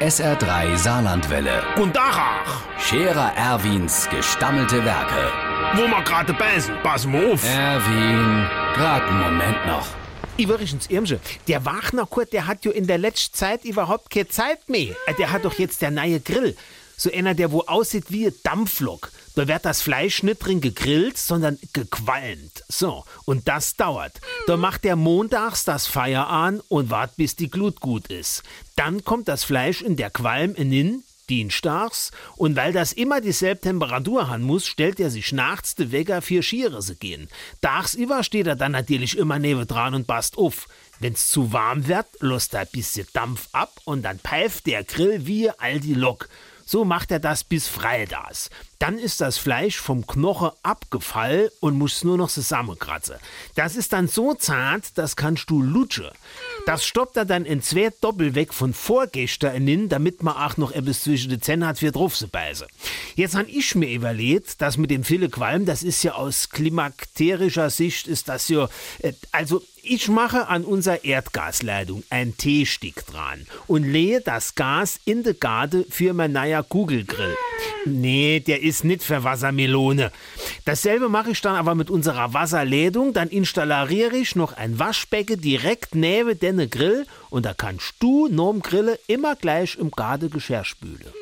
SR3 Saarlandwelle. Und Dachach, Scherer Erwins gestammelte Werke. wo wir gerade beißen, pass mal auf. Erwin, grad einen Moment noch. Übrigens, Irmsche, der Wagner Kurt, der hat ja in der letzten Zeit überhaupt keine Zeit mehr. Äh, Der hat doch jetzt der neue Grill. So einer, der wo aussieht wie Dampflok. Da wird das Fleisch nicht drin gegrillt, sondern gequalmt. So, und das dauert. Da macht der montags das Feuer an und wart, bis die Glut gut ist. Dann kommt das Fleisch in der Qualm innen, dienstags, und weil das immer dieselbe Temperatur haben muss, stellt er sich nachts de Wecker für Schiere zu gehen. Tagsüber steht er dann natürlich immer neben dran und passt auf. Wenn's zu warm wird, lässt er ein bisschen Dampf ab und dann pfeift der Grill wie all die Lok. So macht er das bis freitags. Dann ist das Fleisch vom Knochen abgefallen und muss nur noch zusammenkratzen. Das ist dann so zart, das kannst du lutschen. Das stoppt er dann in zwei Doppelweg von vorgestern innen, damit man auch noch etwas zwischen den Zähnen hat für drauf zu beißen. Jetzt han ich mir überlegt, das mit dem viele Qualm, das ist ja aus klimakterischer Sicht ist das ja, äh, also ich mache an unserer Erdgasleitung ein T-Stick dran und lehe das Gas in de Garde für mein neuer Kugelgrill. Nee, der ist nicht für Wassermelone. Dasselbe mache ich dann aber mit unserer Wasserleitung. Dann installiere ich noch ein Waschbecken direkt neben den Grill und da kannst du norm Grille immer gleich im Garde Geschirr spülen.